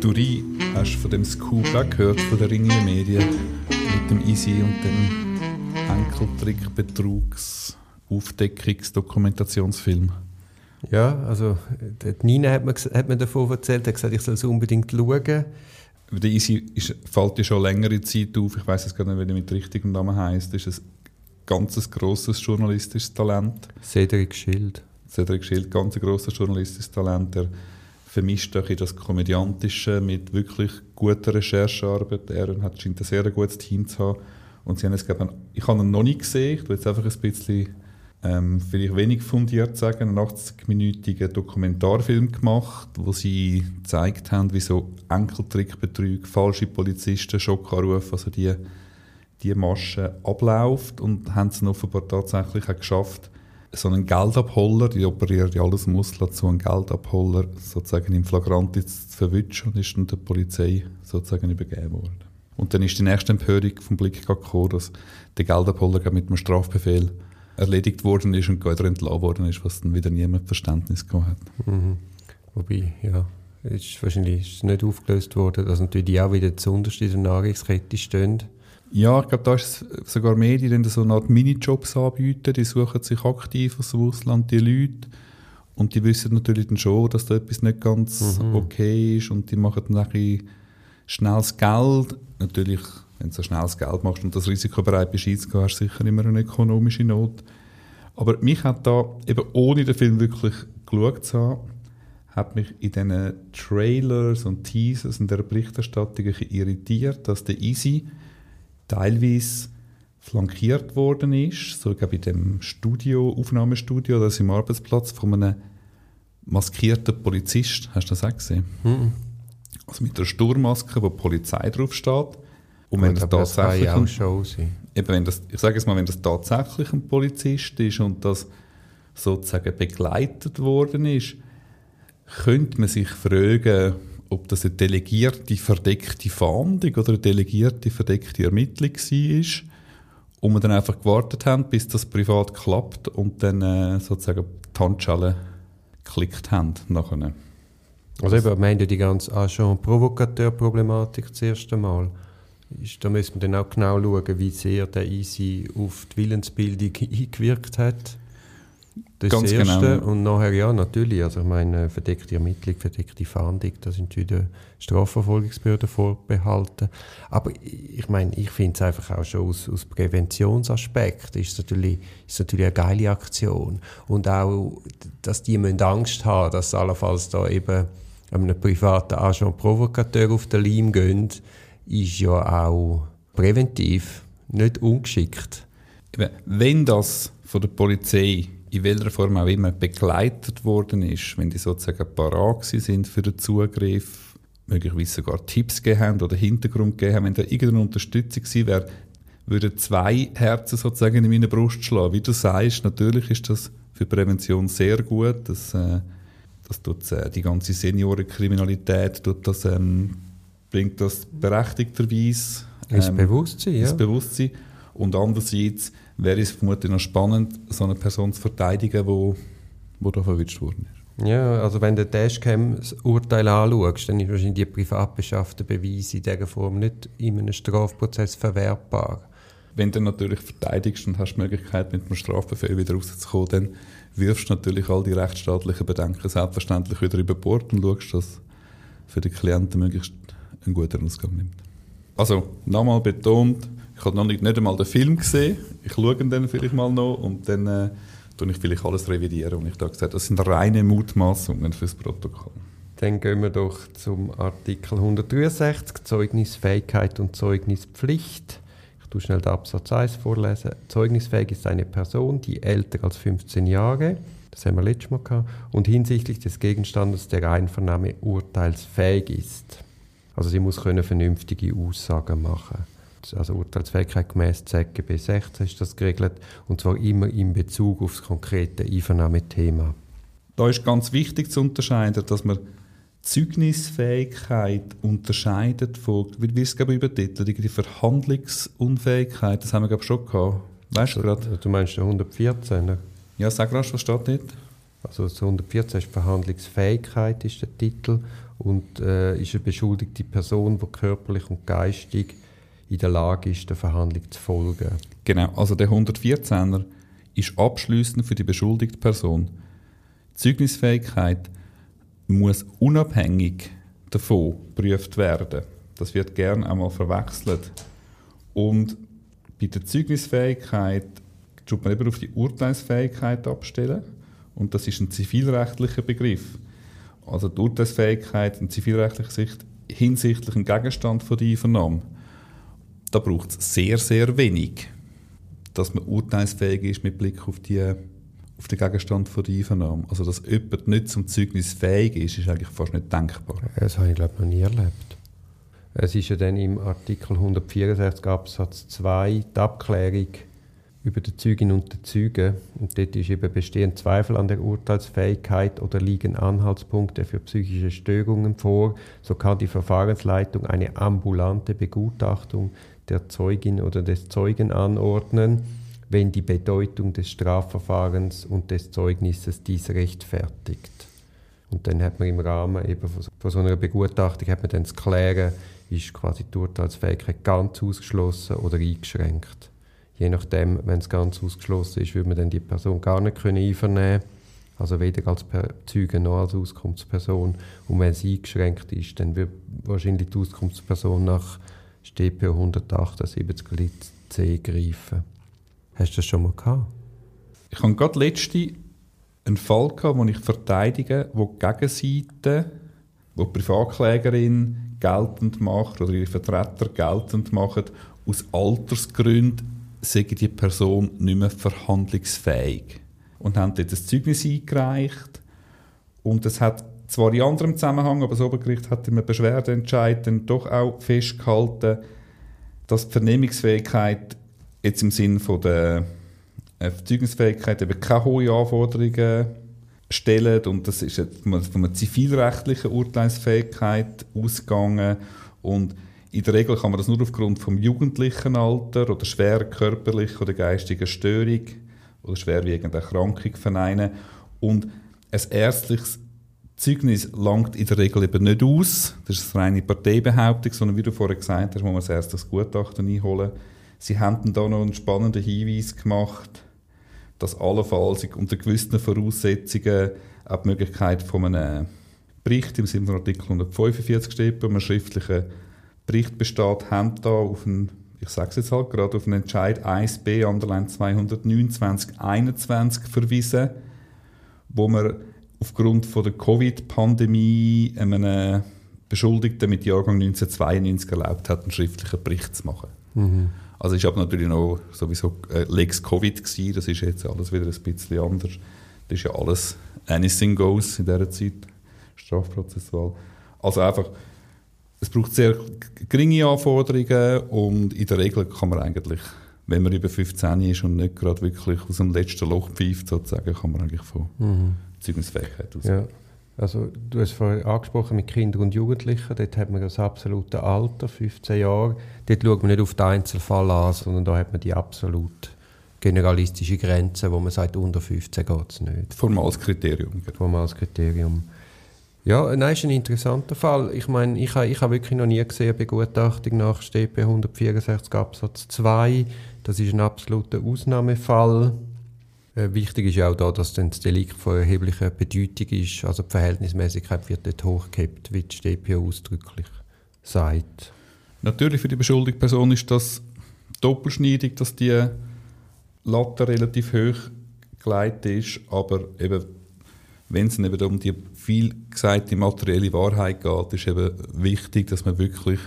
Duri, hast du von dem Scoop auch gehört, von der Ringier Medien, mit dem Easy und dem Enkeltrick-Betrugs- Aufdeckungs-Dokumentationsfilm? Ja, also die Nina hat mir, hat mir davon erzählt, hat gesagt, ich soll es unbedingt schauen. Der Easy ist, fällt ja schon längere Zeit auf, ich weiß es gar nicht, wie er mit richtigem Namen heisst, ist ein ganz grosses journalistisches Talent. Cedric Schild. Cedric Schild, ganz grosses journalistisches Talent, der vermischt auch das Komödiantische mit wirklich guter Recherchearbeit. Er hat scheint ein sehr gutes Team zu haben. Und sie haben es, glaube ich, habe ihn noch nicht gesehen, ich will jetzt einfach ein bisschen ähm, vielleicht wenig fundiert sagen, einen 80-minütigen Dokumentarfilm gemacht, wo sie gezeigt haben, wie so Enkeltrickbetrüge, falsche Polizisten, Schockanrufe, also die, die Masche abläuft und haben es offenbar tatsächlich auch geschafft, so einen Geldabholer, die operieren ja alles im Ausland, so einen Geldabholer sozusagen im Flagranti zu verwischen und ist dann der Polizei sozusagen übergeben worden. Und dann ist die nächste Empörung vom Blick gekommen, dass der Geldabholer mit einem Strafbefehl erledigt worden ist und wieder entlassen worden ist, was dann wieder niemand Verständnis gehabt hat. Mhm. Wobei, ja, ist wahrscheinlich ist nicht aufgelöst worden, dass natürlich die auch wieder zuunterst in der Nahrungskette stehen. Ja, ich glaube, da ist es sogar mehr, die dann so eine Art Minijobs anbieten, die suchen sich aktiv aus dem Ausland die Leute und die wissen natürlich dann schon, dass da etwas nicht ganz mhm. okay ist und die machen dann ein bisschen schnelles Geld. Natürlich wenn du so schnelles Geld machst und das Risiko bereit bist einzugehen, hast du sicher immer eine ökonomische Not. Aber mich hat da, eben ohne den Film wirklich geschaut zu haben, hat mich in diesen Trailers und Teasers und der Berichterstattung irritiert, dass der Easy teilweise flankiert worden ist, so glaube ich in dem Studio, Aufnahmestudio, das im Arbeitsplatz von einem maskierten Polizist. Hast du das auch gesehen? Mhm. Also mit der Sturmmaske, wo die Polizei drauf steht. Und wenn das tatsächlich auch schon sein. Eben wenn das, ich sage es mal, wenn das tatsächlich ein Polizist ist und das sozusagen begleitet worden ist, könnte man sich fragen, ob das eine delegierte verdeckte Fahndung oder eine delegierte verdeckte Ermittlung war und wir dann einfach gewartet haben, bis das privat klappt und dann äh, sozusagen die Handschelle geklickt haben nachher. Also eben, wir haben ja die ganze Agent-Provokateur-Problematik das erste Mal da müssen wir dann auch genau schauen, wie sehr der Easy auf die Willensbildung eingewirkt hat. Das Ganz Erste. Genau. Und nachher, ja, natürlich, also ich meine, verdeckte Ermittlung, verdeckte Fahndung, da sind wieder Strafverfolgungsbehörden vorbehalten. Aber ich meine, ich finde es einfach auch schon aus, aus Präventionsaspekt ist es natürlich, ist natürlich eine geile Aktion. Und auch, dass die müssen Angst haben, dass allenfalls da eben einem privaten Agent Provokateur auf den Leim gehen, ist ja auch präventiv nicht ungeschickt. Wenn das von der Polizei in welcher Form auch immer begleitet worden ist, wenn die sozusagen parat sind für den Zugriff, möglicherweise sogar Tipps gegeben haben oder Hintergrund gegeben haben, wenn da irgendeine Unterstützung gewesen wäre, würden zwei Herzen sozusagen in meine Brust schlagen. Wie du sagst, natürlich ist das für Prävention sehr gut. Das, äh, das tut äh, die ganze Seniorenkriminalität tut das ähm, bringt das berechtigterweise ähm, ins Bewusstsein. Ja. Ins Bewusstsein. Und andererseits wäre es vermutlich noch spannend, so eine Person zu verteidigen, wo, wo da verwünscht worden ist. Ja, also wenn du das Urteil anschaust, dann ist wahrscheinlich die privat beschaffte Beweise in dieser Form nicht in einem Strafprozess verwertbar. Wenn du natürlich verteidigst und hast die Möglichkeit, mit einem Strafbefehl wieder rauszukommen, dann wirfst du natürlich all die rechtsstaatlichen Bedenken selbstverständlich wieder über Bord und schaust, dass für die Klienten möglichst einen guten Ausgang nimmt. Also, nochmal betont, ich habe noch nicht, nicht einmal den Film gesehen. Ich schaue ihn dann vielleicht mal noch und dann äh, ich vielleicht alles revidieren. Und ich da gesagt das sind reine Mutmaßungen fürs Protokoll. Dann gehen wir doch zum Artikel 163, Zeugnisfähigkeit und Zeugnispflicht. Ich tue schnell den Absatz 1 vorlesen. Zeugnisfähig ist eine Person, die älter als 15 Jahre, das haben wir letztes Mal gehabt, und hinsichtlich des Gegenstandes der Einvernahme urteilsfähig ist. Also sie muss können vernünftige Aussagen machen. Also Urteilsfähigkeit gemäß ZGB 16 ist das geregelt und zwar immer in Bezug auf das konkrete Einvernahmethema. Da ist ganz wichtig zu unterscheiden, dass man Zeugnisfähigkeit unterscheidet von, wie wir es glaube übertitelt, die Verhandlungsunfähigkeit, das haben wir glaube schon gehabt. Weißt du gerade? Du meinst den 114? Ne? Ja, sag rasch, was steht dort? Also das 114 ist Verhandlungsfähigkeit ist der Titel und äh, ist eine beschuldigte Person, die körperlich und geistig in der Lage ist, der Verhandlung zu folgen. Genau, also der 114er ist abschließend für die beschuldigte Person. Die Zeugnisfähigkeit muss unabhängig davon geprüft werden. Das wird gern einmal verwechselt. Und bei der Zeugnisfähigkeit tut man eben auf die Urteilsfähigkeit abstellen. Und das ist ein zivilrechtlicher Begriff. Also die Urteilsfähigkeit in zivilrechtlicher Sicht hinsichtlich ein Gegenstand von der Einvernahme. Da braucht es sehr, sehr wenig, dass man urteilsfähig ist mit Blick auf, die, auf den Gegenstand der Einvernahme. Also dass jemand nicht zum Zeugnis fähig ist, ist eigentlich fast nicht denkbar. Das habe ich glaube noch nie erlebt. Es ist ja dann im Artikel 164 Absatz 2 die Abklärung über die Zeugin und den Zeugen. Und dort ist eben bestehen Zweifel an der Urteilsfähigkeit oder liegen Anhaltspunkte für psychische Störungen vor, so kann die Verfahrensleitung eine ambulante Begutachtung der Zeugin oder des Zeugen anordnen, wenn die Bedeutung des Strafverfahrens und des Zeugnisses dies rechtfertigt. Und dann hat man im Rahmen eben von so einer Begutachtung hat man dann zu klären, ist quasi die Urteilsfähigkeit ganz ausgeschlossen oder eingeschränkt. Je nachdem, wenn es ganz ausgeschlossen ist, würde man dann die Person gar nicht können einvernehmen also weder als Zeuge noch als Auskunftsperson. Und wenn es eingeschränkt ist, dann wird wahrscheinlich die Auskunftsperson nach StPO 178 C greifen. Hast du das schon mal gehabt? Ich habe gerade letzte einen Fall gehabt, wo ich verteidige, wo die Gegenseite, wo die Privatklägerin geltend macht oder ihre Vertreter geltend machen, aus Altersgründen sei die Person nicht mehr verhandlungsfähig. Und haben dort ein Zeugnis eingereicht. Und es hat zwar in anderem Zusammenhang, aber das Obergericht hat im Beschwerdeentscheid dann doch auch festgehalten, dass die Vernehmungsfähigkeit jetzt im Sinne von der äh, Zeugnisfähigkeit eben keine hohen Anforderungen stellen und das ist von einer zivilrechtlichen Urteilsfähigkeit ausgegangen. Und in der Regel kann man das nur aufgrund vom jugendlichen Alter oder schwer körperlichen oder geistigen Störung oder schwerwiegender Erkrankung verneinen. Und ein ärztliches Zeugnis langt in der Regel eben nicht aus. Das ist eine reine Parteibehauptung, sondern wie du vorher gesagt hast, muss man erst das Gutachten einholen. Sie haben dann noch einen spannenden Hinweis gemacht, dass allenfalls unter gewissen Voraussetzungen auch die Möglichkeit von einem Bericht im Sinne von Artikel 145 steht, bei einem schriftlichen Bericht besteht, haben da auf einen, ich sage es jetzt halt gerade, auf einen Entscheid 1b, Underline 229, 21 verwiesen, wo man aufgrund von der Covid-Pandemie einem Beschuldigten mit Jahrgang 1992 erlaubt hat, einen schriftlichen Bericht zu machen. Mhm. Also ich habe natürlich noch sowieso äh, Lex Covid gewesen, das ist jetzt alles wieder ein bisschen anders. Das ist ja alles anything goes in dieser Zeit, strafprozessual. Also einfach, es braucht sehr geringe Anforderungen und in der Regel kann man eigentlich, wenn man über 15 ist und nicht gerade wirklich aus dem letzten Loch pfeift, sozusagen, kann man eigentlich von mhm. Zeugnisfähigkeit ausgehen. Ja. Also, du hast vorhin angesprochen mit Kindern und Jugendlichen, dort hat man das absolute Alter, 15 Jahre. Dort schaut man nicht auf den Einzelfall an, sondern da hat man die absolut generalistische Grenze, wo man sagt, unter 15 geht es nicht. Formales Kriterium. Genau. Formales Kriterium. Ja, nein, ist ein interessanter Fall. Ich meine, ich habe ich ha wirklich noch nie gesehen, Begutachtung nach StP 164 Absatz 2. Das ist ein absoluter Ausnahmefall. Äh, wichtig ist auch da, dass das Delikt von erheblicher Bedeutung ist. Also die Verhältnismäßigkeit wird dort hochgehebt, wie die StPO ausdrücklich sagt. Natürlich für die beschuldigte Person ist das doppelschneidig, dass die Latte relativ hoch gelegt ist, aber eben, wenn es eben um die viel gesagte materielle Wahrheit geht, ist eben wichtig, dass man wirklich,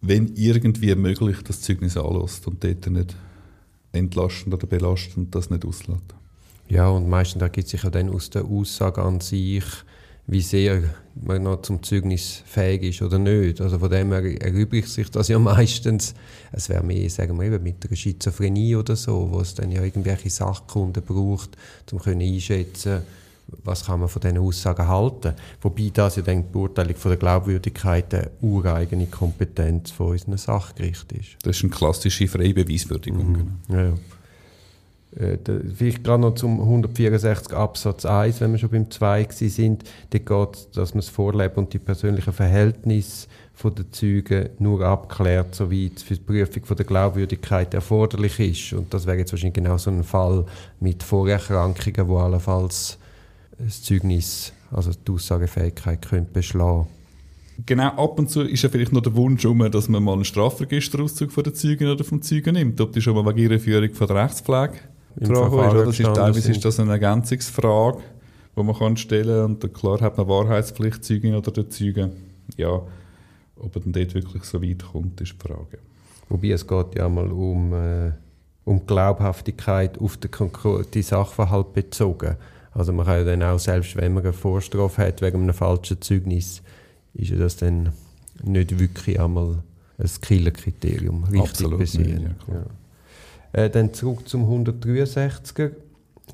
wenn irgendwie möglich, das Zeugnis anlässt und dort nicht entlastend oder belastend das nicht auslässt. Ja, und meistens ergibt sich ja dann aus der Aussage an sich, wie sehr man noch zum Zeugnis fähig ist oder nicht. Also von dem her erübrigt sich das ja meistens. Es wäre mehr, sagen wir eben, mit einer Schizophrenie oder so, wo es dann ja irgendwelche Sachkunden braucht, um einschätzen was kann man von diesen Aussagen halten. Wobei das ja dann die Beurteilung von der Glaubwürdigkeit der ureigene Kompetenz von unseren Sachgericht ist. Das ist eine klassische Freibeweiswürdigung. Mhm. Ja, ja. Äh, vielleicht gerade noch zum 164 Absatz 1, wenn wir schon beim 2 sind. Da geht es, dass man das Vorleben und die persönlichen Verhältnisse der Zeugen nur abklärt, soweit es für die Prüfung von der Glaubwürdigkeit erforderlich ist. Und das wäre jetzt wahrscheinlich genau so ein Fall mit Vorerkrankungen, wo allenfalls das Zeugnis, also die Aussagefähigkeit, könnte beschlagen Genau, ab und zu ist ja vielleicht noch der Wunsch, um, dass man mal einen Strafregisterauszug von der Zeugin oder vom Zeugen nimmt. Ob die schon mal wegen ihrer Führung von der Rechtspflege dran ist. ist teilweise ist das eine Ergänzungsfrage, die man kann stellen kann. Und klar hat man Wahrheitspflicht, Zeugin oder der Zeuge. Ja, ob er dann dort wirklich so weit kommt, ist die Frage. Wobei es geht ja mal um, äh, um Glaubhaftigkeit auf den konkreten Sachverhalt bezogen. Also man kann ja dann auch, selbst wenn man eine Vorstrafe hat wegen einem falschen Zeugnis, ist ja das dann nicht wirklich einmal ein Killerkriterium, richtig Absolut besehen. Ja, ja. Äh, dann zurück zum 163er.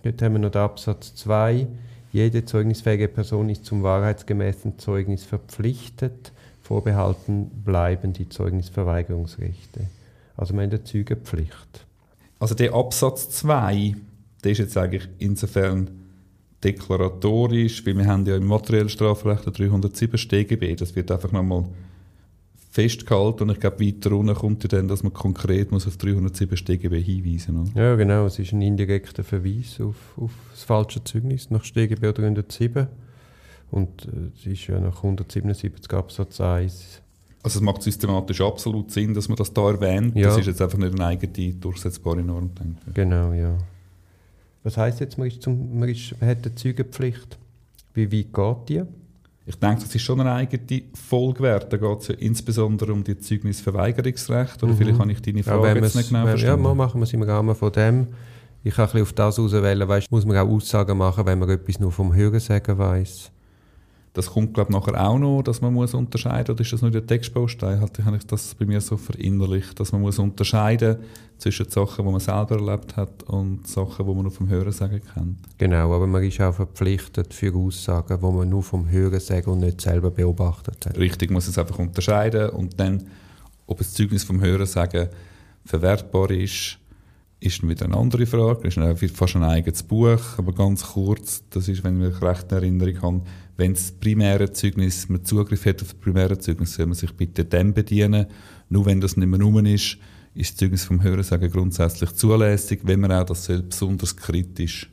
Dort haben wir noch den Absatz 2. Jede zeugnisfähige Person ist zum wahrheitsgemäßen Zeugnis verpflichtet. Vorbehalten bleiben die Zeugnisverweigerungsrechte. Also wir haben eine Zeugenpflicht. Also der Absatz 2, der ist jetzt eigentlich insofern deklaratorisch, weil wir haben ja im materiellen Strafrecht 307 StGB, das wird einfach nochmal festgehalten und ich glaube weiter unten kommt ja dann, dass man konkret muss auf 307 StGB hinweisen muss. Ja genau, es ist ein indirekter Verweis auf, auf das falsche Zeugnis nach StGB 307 und äh, es ist ja nach 177 Absatz 1 also es macht systematisch absolut Sinn, dass man das da erwähnt. Ja. Das ist jetzt einfach nicht eine eigene durchsetzbare Norm. Denke ich. Genau, ja. Was heisst jetzt, man, ist zum, man, ist, man hat eine Zeugenpflicht? Wie weit geht die? Ich denke, das ist schon eine eigene Folge wert. Da geht es ja insbesondere um die Zeugnisverweigerungsrecht. Oder mhm. vielleicht habe ich deine Frage ja, jetzt nicht genau verstanden. Ja, machen wir es im Rahmen von dem. Ich kann ein bisschen auf das auswählen. Weißt, muss man auch Aussagen machen, wenn man etwas nur vom Hörensagen weiß. Das kommt, glaube ich, nachher auch noch, dass man muss unterscheiden oder ist das nur der Textbaustein? Halt, habe ich das bei mir so verinnerlicht, dass man muss unterscheiden zwischen Sachen, die man selber erlebt hat und Sachen, die man nur vom Hörensagen kennt. Genau, aber man ist auch verpflichtet für Aussagen, die man nur vom Hörensagen und nicht selber beobachtet hat. Richtig, muss es einfach unterscheiden und dann, ob das Zeugnis vom Hörensagen verwertbar ist, ist wieder eine andere Frage. Das ist fast ein eigenes Buch, aber ganz kurz, das ist, wenn ich mich recht in Erinnerung habe, wenn das primäre Zeugnis, man Zugriff hat auf das primäre Zeugnis, soll man sich bitte dem bedienen. Nur wenn das nicht mehr rum ist, ist das Zeugnis vom Hörensagen grundsätzlich zulässig, wenn man auch das soll besonders kritisch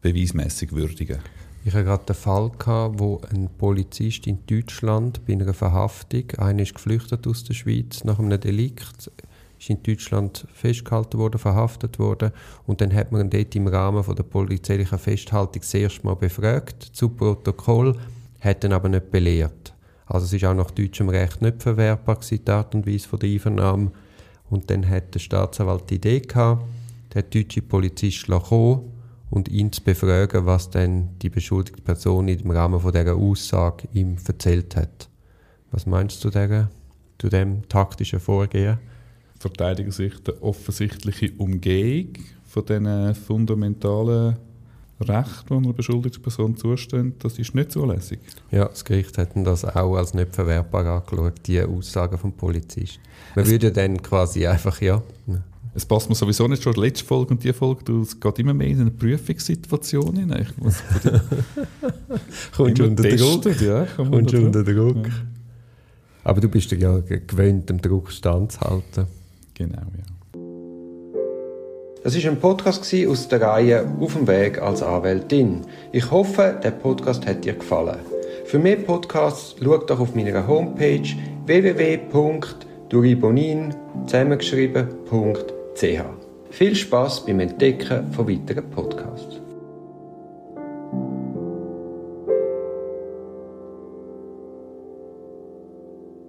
beweismäßig würdigen. Ich hatte gerade den Fall, gehabt, wo ein Polizist in Deutschland bei einer Verhaftung, einer ist geflüchtet aus der Schweiz nach einem Delikt, ist in Deutschland festgehalten worden, verhaftet worden und dann hat man ihn dort im Rahmen von der polizeilichen Festhaltung das erste Mal befragt zu Protokoll, hat ihn aber nicht belehrt. Also es ist auch nach deutschem Recht nicht verwertbar gewesen, die Art und Weise von der Einvernahme. Und dann hat der Staatsanwalt die Idee gehabt, der deutsche Polizist kommen und ihn zu befragen, was dann die beschuldigte Person im Rahmen von dieser Aussage ihm erzählt hat. Was meinst du zu, zu dem taktischen Vorgehen? Verteidigersicht eine offensichtliche Umgehung von diesen fundamentalen Rechten, die einer beschuldigten Person zustehen, das ist nicht zulässig. Ja, das Gericht hat das auch als nicht verwertbar angeschaut, die Aussagen vom Polizist. Man es würde dann quasi einfach, ja... Es passt mir sowieso nicht schon die letzte Folge und die Folge, es geht immer mehr in eine Prüfungssituation hinein. Ich muss Kommst du unter Druck? Ja, Kommst du unter Druck. Ja. Aber du bist ja gewöhnt, dem Druck standzuhalten. Genau, ja. Das ist ein Podcast aus der Reihe Auf dem Weg als Anwältin. Ich hoffe, der Podcast hat dir gefallen. Für mehr Podcasts schau doch auf meiner Homepage www.duribonin zusammengeschrieben.ch. Viel Spaß beim Entdecken von weiteren Podcasts.